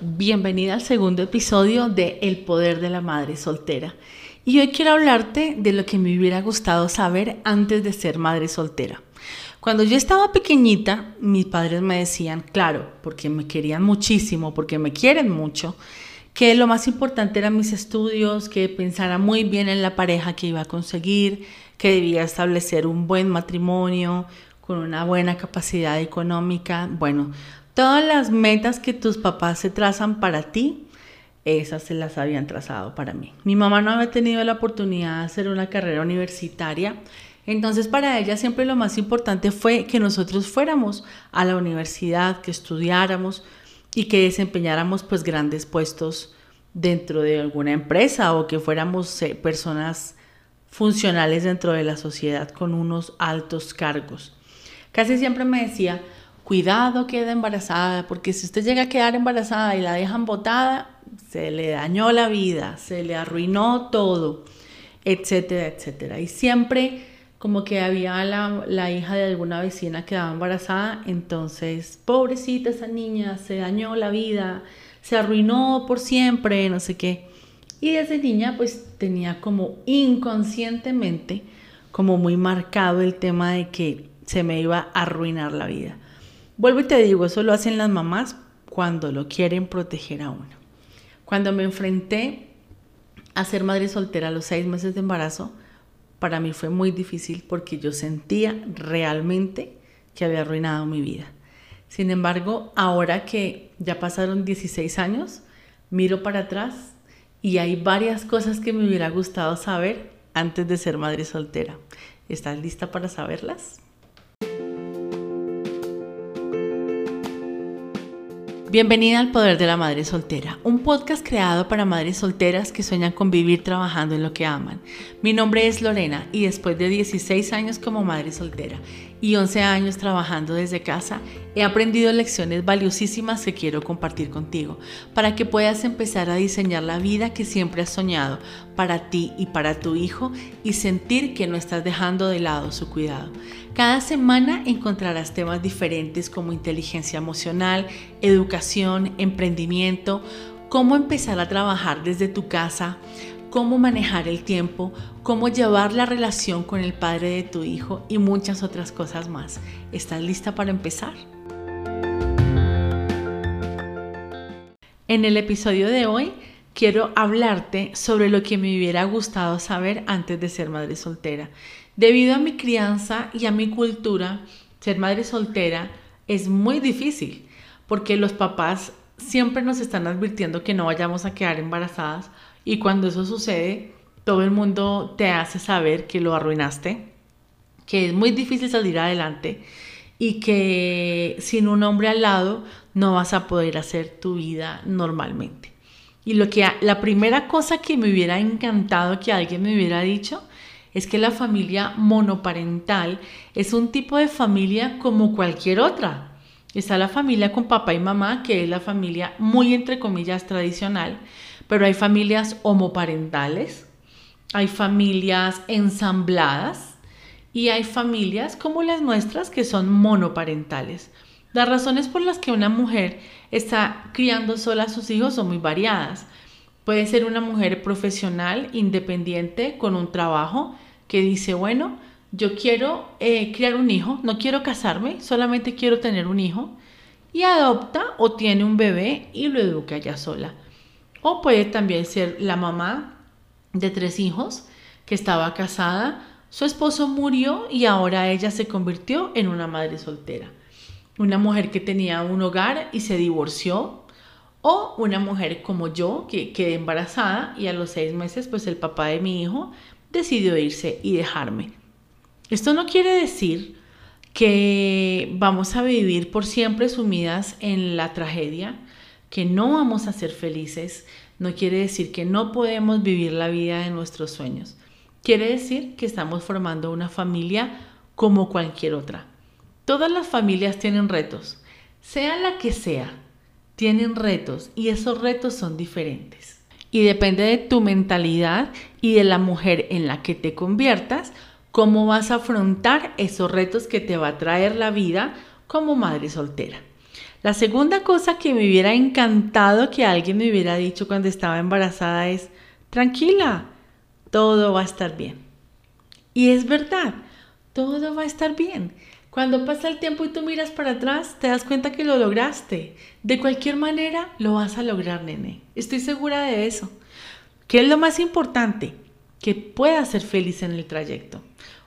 Bienvenida al segundo episodio de El poder de la madre soltera. Y hoy quiero hablarte de lo que me hubiera gustado saber antes de ser madre soltera. Cuando yo estaba pequeñita, mis padres me decían, claro, porque me querían muchísimo, porque me quieren mucho, que lo más importante eran mis estudios, que pensara muy bien en la pareja que iba a conseguir, que debía establecer un buen matrimonio con una buena capacidad económica. Bueno, Todas las metas que tus papás se trazan para ti, esas se las habían trazado para mí. Mi mamá no había tenido la oportunidad de hacer una carrera universitaria, entonces para ella siempre lo más importante fue que nosotros fuéramos a la universidad, que estudiáramos y que desempeñáramos pues grandes puestos dentro de alguna empresa o que fuéramos eh, personas funcionales dentro de la sociedad con unos altos cargos. Casi siempre me decía, cuidado queda embarazada, porque si usted llega a quedar embarazada y la dejan botada, se le dañó la vida, se le arruinó todo, etcétera, etcétera. Y siempre como que había la, la hija de alguna vecina que quedaba embarazada, entonces, pobrecita esa niña, se dañó la vida, se arruinó por siempre, no sé qué. Y desde niña pues tenía como inconscientemente como muy marcado el tema de que se me iba a arruinar la vida. Vuelvo y te digo, eso lo hacen las mamás cuando lo quieren proteger a uno. Cuando me enfrenté a ser madre soltera a los seis meses de embarazo, para mí fue muy difícil porque yo sentía realmente que había arruinado mi vida. Sin embargo, ahora que ya pasaron 16 años, miro para atrás y hay varias cosas que me hubiera gustado saber antes de ser madre soltera. ¿Estás lista para saberlas? Bienvenida al Poder de la Madre Soltera, un podcast creado para madres solteras que sueñan con vivir trabajando en lo que aman. Mi nombre es Lorena y después de 16 años como madre soltera y 11 años trabajando desde casa, he aprendido lecciones valiosísimas que quiero compartir contigo para que puedas empezar a diseñar la vida que siempre has soñado para ti y para tu hijo y sentir que no estás dejando de lado su cuidado. Cada semana encontrarás temas diferentes como inteligencia emocional, educación, emprendimiento, cómo empezar a trabajar desde tu casa, cómo manejar el tiempo, cómo llevar la relación con el padre de tu hijo y muchas otras cosas más. ¿Estás lista para empezar? En el episodio de hoy quiero hablarte sobre lo que me hubiera gustado saber antes de ser madre soltera. Debido a mi crianza y a mi cultura, ser madre soltera es muy difícil porque los papás siempre nos están advirtiendo que no vayamos a quedar embarazadas y cuando eso sucede, todo el mundo te hace saber que lo arruinaste, que es muy difícil salir adelante y que sin un hombre al lado no vas a poder hacer tu vida normalmente. Y lo que la primera cosa que me hubiera encantado que alguien me hubiera dicho es que la familia monoparental es un tipo de familia como cualquier otra. Está la familia con papá y mamá, que es la familia muy entre comillas tradicional, pero hay familias homoparentales, hay familias ensambladas y hay familias como las nuestras que son monoparentales. Las razones por las que una mujer está criando sola a sus hijos son muy variadas. Puede ser una mujer profesional, independiente, con un trabajo que dice, bueno, yo quiero eh, criar un hijo, no quiero casarme, solamente quiero tener un hijo, y adopta o tiene un bebé y lo educa ella sola. O puede también ser la mamá de tres hijos que estaba casada, su esposo murió y ahora ella se convirtió en una madre soltera. Una mujer que tenía un hogar y se divorció. O una mujer como yo que quedé embarazada y a los seis meses pues el papá de mi hijo decidió irse y dejarme. Esto no quiere decir que vamos a vivir por siempre sumidas en la tragedia, que no vamos a ser felices, no quiere decir que no podemos vivir la vida de nuestros sueños. Quiere decir que estamos formando una familia como cualquier otra. Todas las familias tienen retos, sea la que sea, tienen retos y esos retos son diferentes. Y depende de tu mentalidad y de la mujer en la que te conviertas, cómo vas a afrontar esos retos que te va a traer la vida como madre soltera. La segunda cosa que me hubiera encantado que alguien me hubiera dicho cuando estaba embarazada es, tranquila, todo va a estar bien. Y es verdad, todo va a estar bien. Cuando pasa el tiempo y tú miras para atrás, te das cuenta que lo lograste. De cualquier manera, lo vas a lograr, nene. Estoy segura de eso. ¿Qué es lo más importante? Que puedas ser feliz en el trayecto.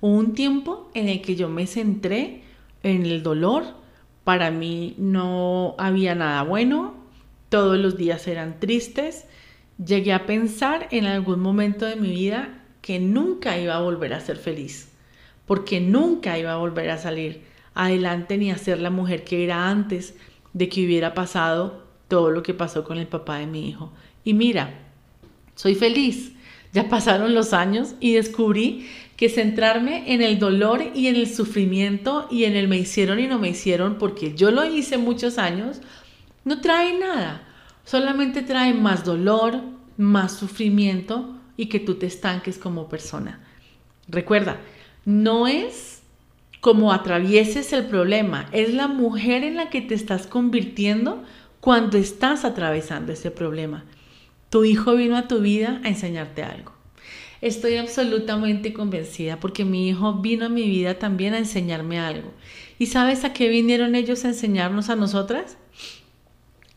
Hubo un tiempo en el que yo me centré en el dolor. Para mí no había nada bueno. Todos los días eran tristes. Llegué a pensar en algún momento de mi vida que nunca iba a volver a ser feliz porque nunca iba a volver a salir adelante ni a ser la mujer que era antes de que hubiera pasado todo lo que pasó con el papá de mi hijo. Y mira, soy feliz. Ya pasaron los años y descubrí que centrarme en el dolor y en el sufrimiento y en el me hicieron y no me hicieron, porque yo lo hice muchos años, no trae nada. Solamente trae más dolor, más sufrimiento y que tú te estanques como persona. Recuerda, no es como atravieses el problema, es la mujer en la que te estás convirtiendo cuando estás atravesando ese problema. Tu hijo vino a tu vida a enseñarte algo. Estoy absolutamente convencida porque mi hijo vino a mi vida también a enseñarme algo. ¿Y sabes a qué vinieron ellos a enseñarnos a nosotras?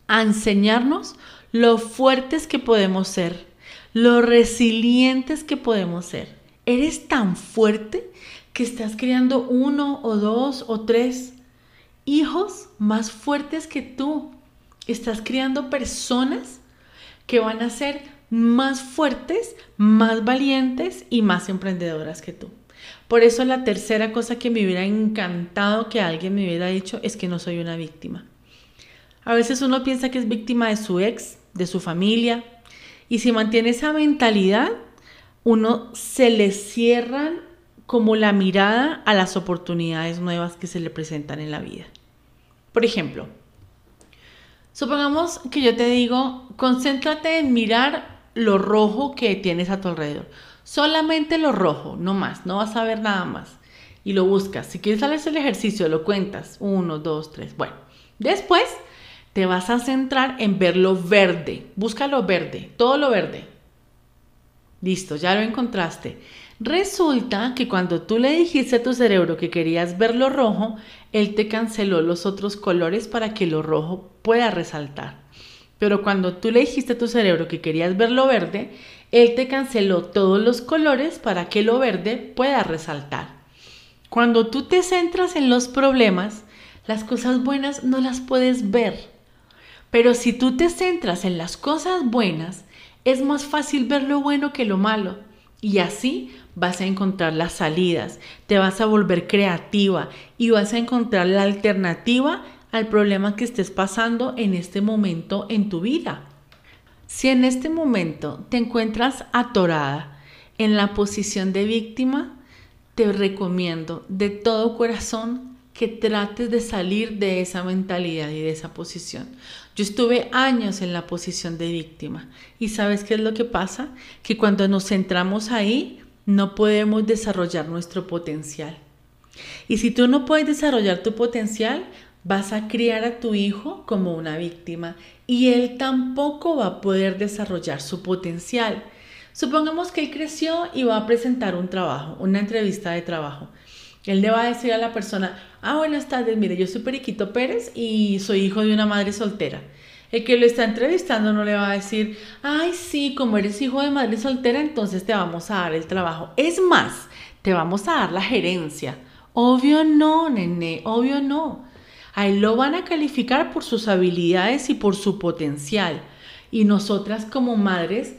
A enseñarnos lo fuertes que podemos ser, lo resilientes que podemos ser. Eres tan fuerte que estás creando uno o dos o tres hijos más fuertes que tú. Estás creando personas que van a ser más fuertes, más valientes y más emprendedoras que tú. Por eso la tercera cosa que me hubiera encantado que alguien me hubiera dicho es que no soy una víctima. A veces uno piensa que es víctima de su ex, de su familia, y si mantiene esa mentalidad, uno se le cierran como la mirada a las oportunidades nuevas que se le presentan en la vida. Por ejemplo, supongamos que yo te digo, concéntrate en mirar lo rojo que tienes a tu alrededor. Solamente lo rojo, no más, no vas a ver nada más. Y lo buscas. Si quieres hacer el ejercicio, lo cuentas. Uno, dos, tres. Bueno, después te vas a centrar en ver lo verde. Busca lo verde, todo lo verde. Listo, ya lo encontraste. Resulta que cuando tú le dijiste a tu cerebro que querías ver lo rojo, él te canceló los otros colores para que lo rojo pueda resaltar. Pero cuando tú le dijiste a tu cerebro que querías ver lo verde, él te canceló todos los colores para que lo verde pueda resaltar. Cuando tú te centras en los problemas, las cosas buenas no las puedes ver. Pero si tú te centras en las cosas buenas, es más fácil ver lo bueno que lo malo. Y así vas a encontrar las salidas, te vas a volver creativa y vas a encontrar la alternativa al problema que estés pasando en este momento en tu vida. Si en este momento te encuentras atorada en la posición de víctima, te recomiendo de todo corazón que trates de salir de esa mentalidad y de esa posición. Yo estuve años en la posición de víctima y sabes qué es lo que pasa? Que cuando nos centramos ahí no podemos desarrollar nuestro potencial. Y si tú no puedes desarrollar tu potencial, vas a criar a tu hijo como una víctima y él tampoco va a poder desarrollar su potencial. Supongamos que él creció y va a presentar un trabajo, una entrevista de trabajo. Él le va a decir a la persona, ah, buenas tardes, mire, yo soy Periquito Pérez y soy hijo de una madre soltera. El que lo está entrevistando no le va a decir, ay, sí, como eres hijo de madre soltera, entonces te vamos a dar el trabajo. Es más, te vamos a dar la gerencia. Obvio no, nene, obvio no. A él lo van a calificar por sus habilidades y por su potencial. Y nosotras como madres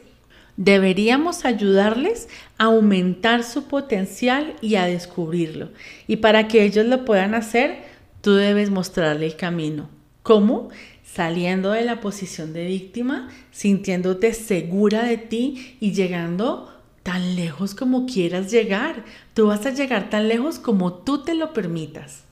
Deberíamos ayudarles a aumentar su potencial y a descubrirlo. Y para que ellos lo puedan hacer, tú debes mostrarle el camino. ¿Cómo? Saliendo de la posición de víctima, sintiéndote segura de ti y llegando tan lejos como quieras llegar. Tú vas a llegar tan lejos como tú te lo permitas.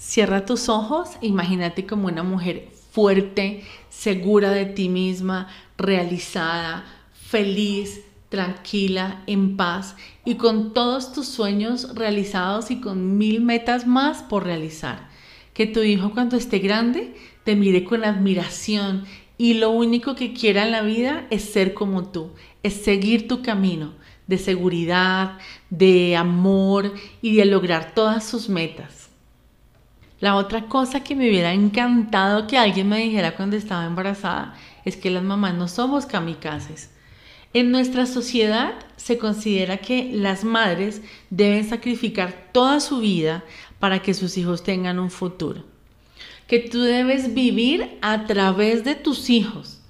Cierra tus ojos, imagínate como una mujer fuerte, segura de ti misma, realizada, feliz, tranquila, en paz y con todos tus sueños realizados y con mil metas más por realizar. Que tu hijo cuando esté grande te mire con admiración y lo único que quiera en la vida es ser como tú, es seguir tu camino de seguridad, de amor y de lograr todas sus metas. La otra cosa que me hubiera encantado que alguien me dijera cuando estaba embarazada es que las mamás no somos kamikazes. En nuestra sociedad se considera que las madres deben sacrificar toda su vida para que sus hijos tengan un futuro. Que tú debes vivir a través de tus hijos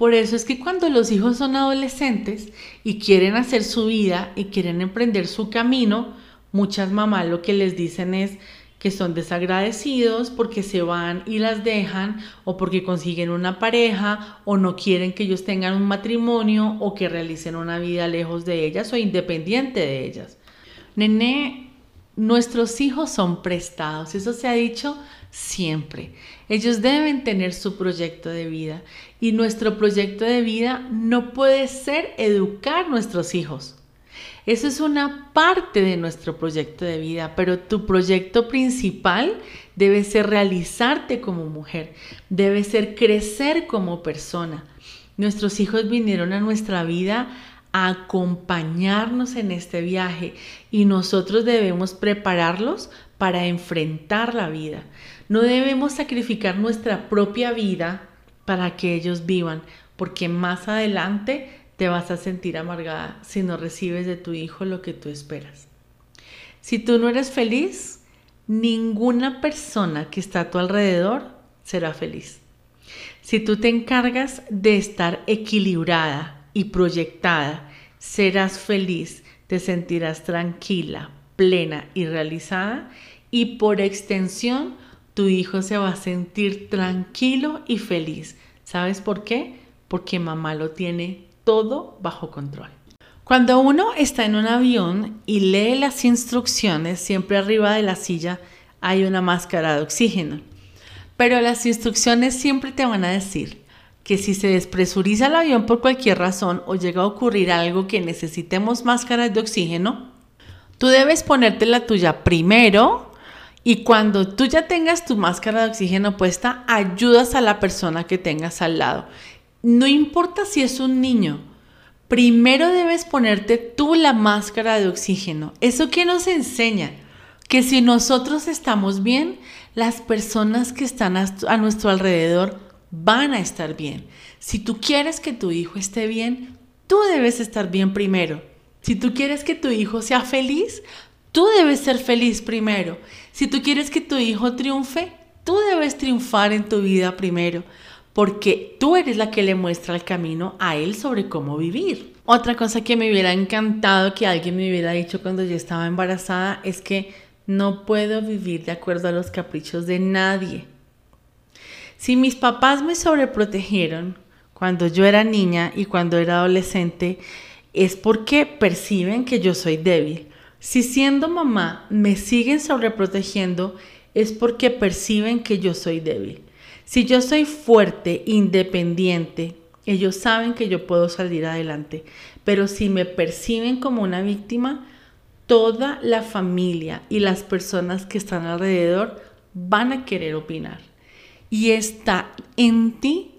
por eso es que cuando los hijos son adolescentes y quieren hacer su vida y quieren emprender su camino, muchas mamás lo que les dicen es que son desagradecidos porque se van y las dejan o porque consiguen una pareja o no quieren que ellos tengan un matrimonio o que realicen una vida lejos de ellas o independiente de ellas. Nene, nuestros hijos son prestados, eso se ha dicho siempre. Ellos deben tener su proyecto de vida y nuestro proyecto de vida no puede ser educar nuestros hijos. Eso es una parte de nuestro proyecto de vida, pero tu proyecto principal debe ser realizarte como mujer, debe ser crecer como persona. Nuestros hijos vinieron a nuestra vida a acompañarnos en este viaje y nosotros debemos prepararlos para enfrentar la vida. No debemos sacrificar nuestra propia vida para que ellos vivan, porque más adelante te vas a sentir amargada si no recibes de tu hijo lo que tú esperas. Si tú no eres feliz, ninguna persona que está a tu alrededor será feliz. Si tú te encargas de estar equilibrada y proyectada, serás feliz, te sentirás tranquila, plena y realizada y por extensión tu hijo se va a sentir tranquilo y feliz. ¿Sabes por qué? Porque mamá lo tiene todo bajo control. Cuando uno está en un avión y lee las instrucciones, siempre arriba de la silla hay una máscara de oxígeno. Pero las instrucciones siempre te van a decir que si se despresuriza el avión por cualquier razón o llega a ocurrir algo que necesitemos máscaras de oxígeno, tú debes ponerte la tuya primero y cuando tú ya tengas tu máscara de oxígeno puesta, ayudas a la persona que tengas al lado. No importa si es un niño, primero debes ponerte tú la máscara de oxígeno. ¿Eso qué nos enseña? Que si nosotros estamos bien, las personas que están a nuestro alrededor van a estar bien. Si tú quieres que tu hijo esté bien, tú debes estar bien primero. Si tú quieres que tu hijo sea feliz, Tú debes ser feliz primero. Si tú quieres que tu hijo triunfe, tú debes triunfar en tu vida primero, porque tú eres la que le muestra el camino a él sobre cómo vivir. Otra cosa que me hubiera encantado que alguien me hubiera dicho cuando yo estaba embarazada es que no puedo vivir de acuerdo a los caprichos de nadie. Si mis papás me sobreprotegieron cuando yo era niña y cuando era adolescente, es porque perciben que yo soy débil si siendo mamá me siguen sobreprotegiendo es porque perciben que yo soy débil. Si yo soy fuerte, independiente, ellos saben que yo puedo salir adelante. Pero si me perciben como una víctima, toda la familia y las personas que están alrededor van a querer opinar. Y está en ti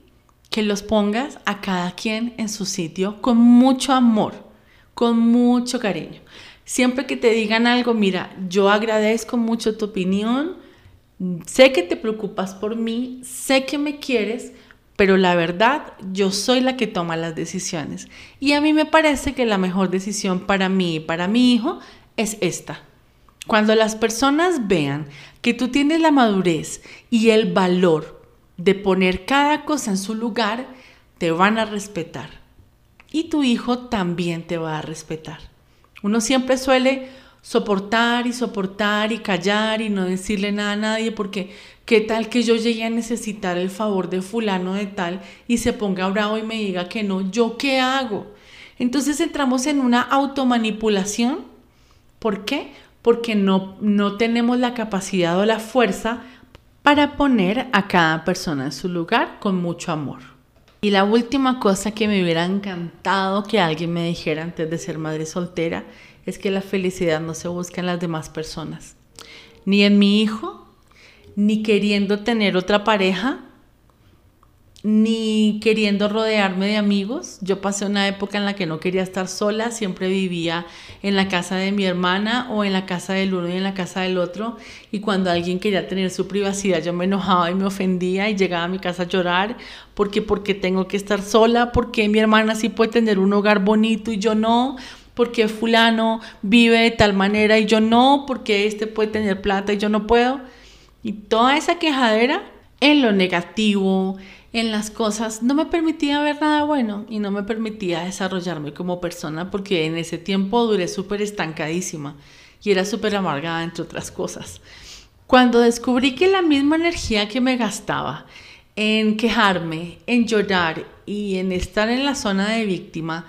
que los pongas a cada quien en su sitio con mucho amor, con mucho cariño. Siempre que te digan algo, mira, yo agradezco mucho tu opinión, sé que te preocupas por mí, sé que me quieres, pero la verdad, yo soy la que toma las decisiones. Y a mí me parece que la mejor decisión para mí y para mi hijo es esta. Cuando las personas vean que tú tienes la madurez y el valor de poner cada cosa en su lugar, te van a respetar. Y tu hijo también te va a respetar. Uno siempre suele soportar y soportar y callar y no decirle nada a nadie porque qué tal que yo llegue a necesitar el favor de fulano de tal y se ponga bravo y me diga que no, ¿yo qué hago? Entonces entramos en una automanipulación. ¿Por qué? Porque no, no tenemos la capacidad o la fuerza para poner a cada persona en su lugar con mucho amor. Y la última cosa que me hubiera encantado que alguien me dijera antes de ser madre soltera es que la felicidad no se busca en las demás personas, ni en mi hijo, ni queriendo tener otra pareja ni queriendo rodearme de amigos. Yo pasé una época en la que no quería estar sola, siempre vivía en la casa de mi hermana o en la casa del uno y en la casa del otro. Y cuando alguien quería tener su privacidad, yo me enojaba y me ofendía y llegaba a mi casa a llorar porque porque tengo que estar sola, porque mi hermana sí puede tener un hogar bonito y yo no. Porque fulano vive de tal manera y yo no, porque este puede tener plata y yo no puedo. Y toda esa quejadera en lo negativo, en las cosas, no me permitía ver nada bueno y no me permitía desarrollarme como persona porque en ese tiempo duré súper estancadísima y era súper amargada entre otras cosas. Cuando descubrí que la misma energía que me gastaba en quejarme, en llorar y en estar en la zona de víctima,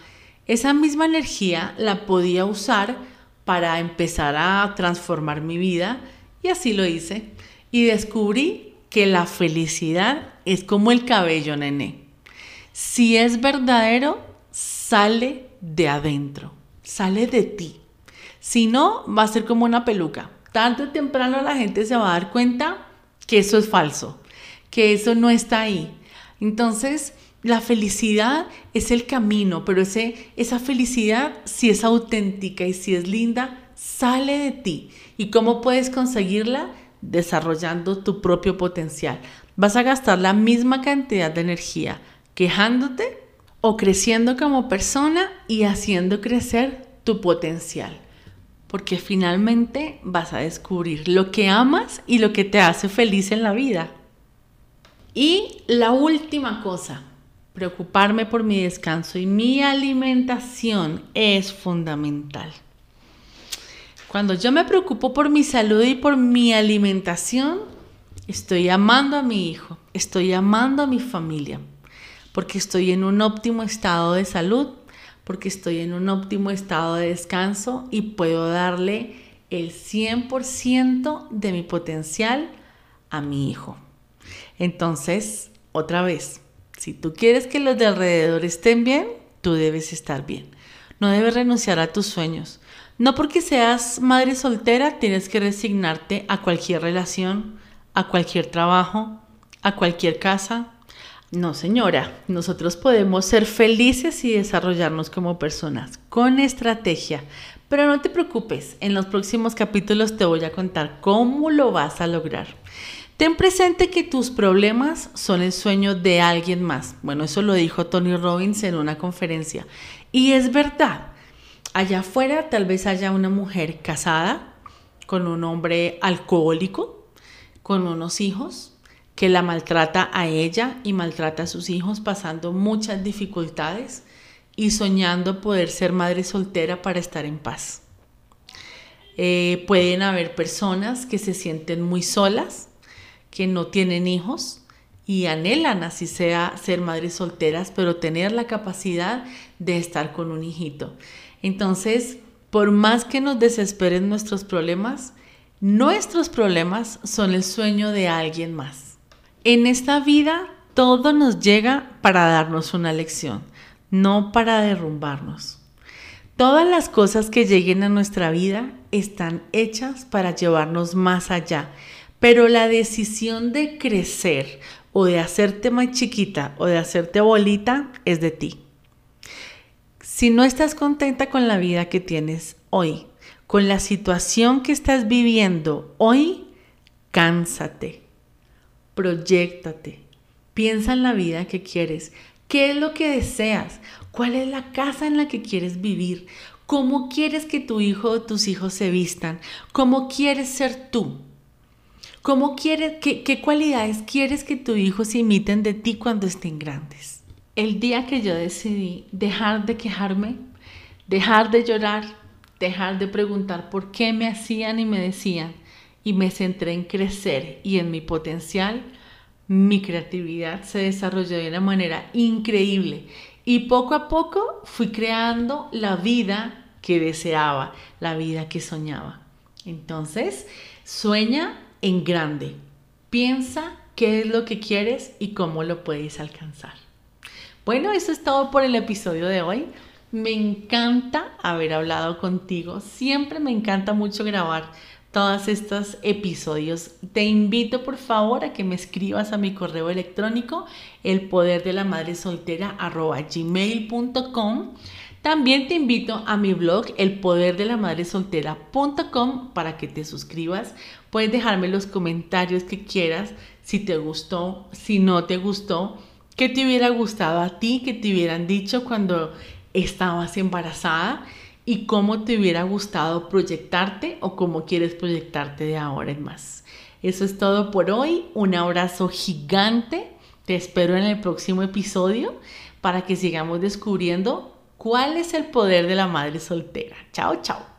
esa misma energía la podía usar para empezar a transformar mi vida y así lo hice. Y descubrí que la felicidad es como el cabello, nene. Si es verdadero, sale de adentro, sale de ti. Si no, va a ser como una peluca. Tanto temprano la gente se va a dar cuenta que eso es falso, que eso no está ahí. Entonces, la felicidad es el camino, pero ese, esa felicidad, si es auténtica y si es linda, sale de ti. ¿Y cómo puedes conseguirla? desarrollando tu propio potencial. Vas a gastar la misma cantidad de energía quejándote o creciendo como persona y haciendo crecer tu potencial. Porque finalmente vas a descubrir lo que amas y lo que te hace feliz en la vida. Y la última cosa, preocuparme por mi descanso y mi alimentación es fundamental. Cuando yo me preocupo por mi salud y por mi alimentación, estoy amando a mi hijo, estoy amando a mi familia, porque estoy en un óptimo estado de salud, porque estoy en un óptimo estado de descanso y puedo darle el 100% de mi potencial a mi hijo. Entonces, otra vez, si tú quieres que los de alrededor estén bien, tú debes estar bien. No debes renunciar a tus sueños. No porque seas madre soltera tienes que resignarte a cualquier relación, a cualquier trabajo, a cualquier casa. No, señora, nosotros podemos ser felices y desarrollarnos como personas con estrategia. Pero no te preocupes, en los próximos capítulos te voy a contar cómo lo vas a lograr. Ten presente que tus problemas son el sueño de alguien más. Bueno, eso lo dijo Tony Robbins en una conferencia. Y es verdad, allá afuera tal vez haya una mujer casada con un hombre alcohólico, con unos hijos, que la maltrata a ella y maltrata a sus hijos pasando muchas dificultades y soñando poder ser madre soltera para estar en paz. Eh, pueden haber personas que se sienten muy solas, que no tienen hijos y anhelan así sea ser madres solteras, pero tener la capacidad de estar con un hijito. Entonces, por más que nos desesperen nuestros problemas, nuestros problemas son el sueño de alguien más. En esta vida todo nos llega para darnos una lección, no para derrumbarnos. Todas las cosas que lleguen a nuestra vida están hechas para llevarnos más allá, pero la decisión de crecer o de hacerte más chiquita o de hacerte bolita es de ti. Si no estás contenta con la vida que tienes hoy, con la situación que estás viviendo hoy, cánsate, proyectate, piensa en la vida que quieres, qué es lo que deseas, cuál es la casa en la que quieres vivir, cómo quieres que tu hijo o tus hijos se vistan, cómo quieres ser tú. ¿Cómo quieres, qué, qué cualidades quieres que tu hijo se imiten de ti cuando estén grandes? el día que yo decidí dejar de quejarme, dejar de llorar, dejar de preguntar por qué me hacían y me decían, y me centré en crecer y en mi potencial, mi creatividad se desarrolló de una manera increíble. Y poco a poco fui creando la vida que deseaba, la vida que soñaba. Entonces, sueña en grande. Piensa qué es lo que quieres y cómo lo puedes alcanzar. Bueno, eso es todo por el episodio de hoy. Me encanta haber hablado contigo. Siempre me encanta mucho grabar todos estos episodios. Te invito por favor a que me escribas a mi correo electrónico el poder de la madre soltera. También te invito a mi blog el poder de la madre soltera.com para que te suscribas. Puedes dejarme los comentarios que quieras, si te gustó, si no te gustó, qué te hubiera gustado a ti, que te hubieran dicho cuando estabas embarazada y cómo te hubiera gustado proyectarte o cómo quieres proyectarte de ahora en más. Eso es todo por hoy. Un abrazo gigante. Te espero en el próximo episodio para que sigamos descubriendo cuál es el poder de la madre soltera. Chao, chao.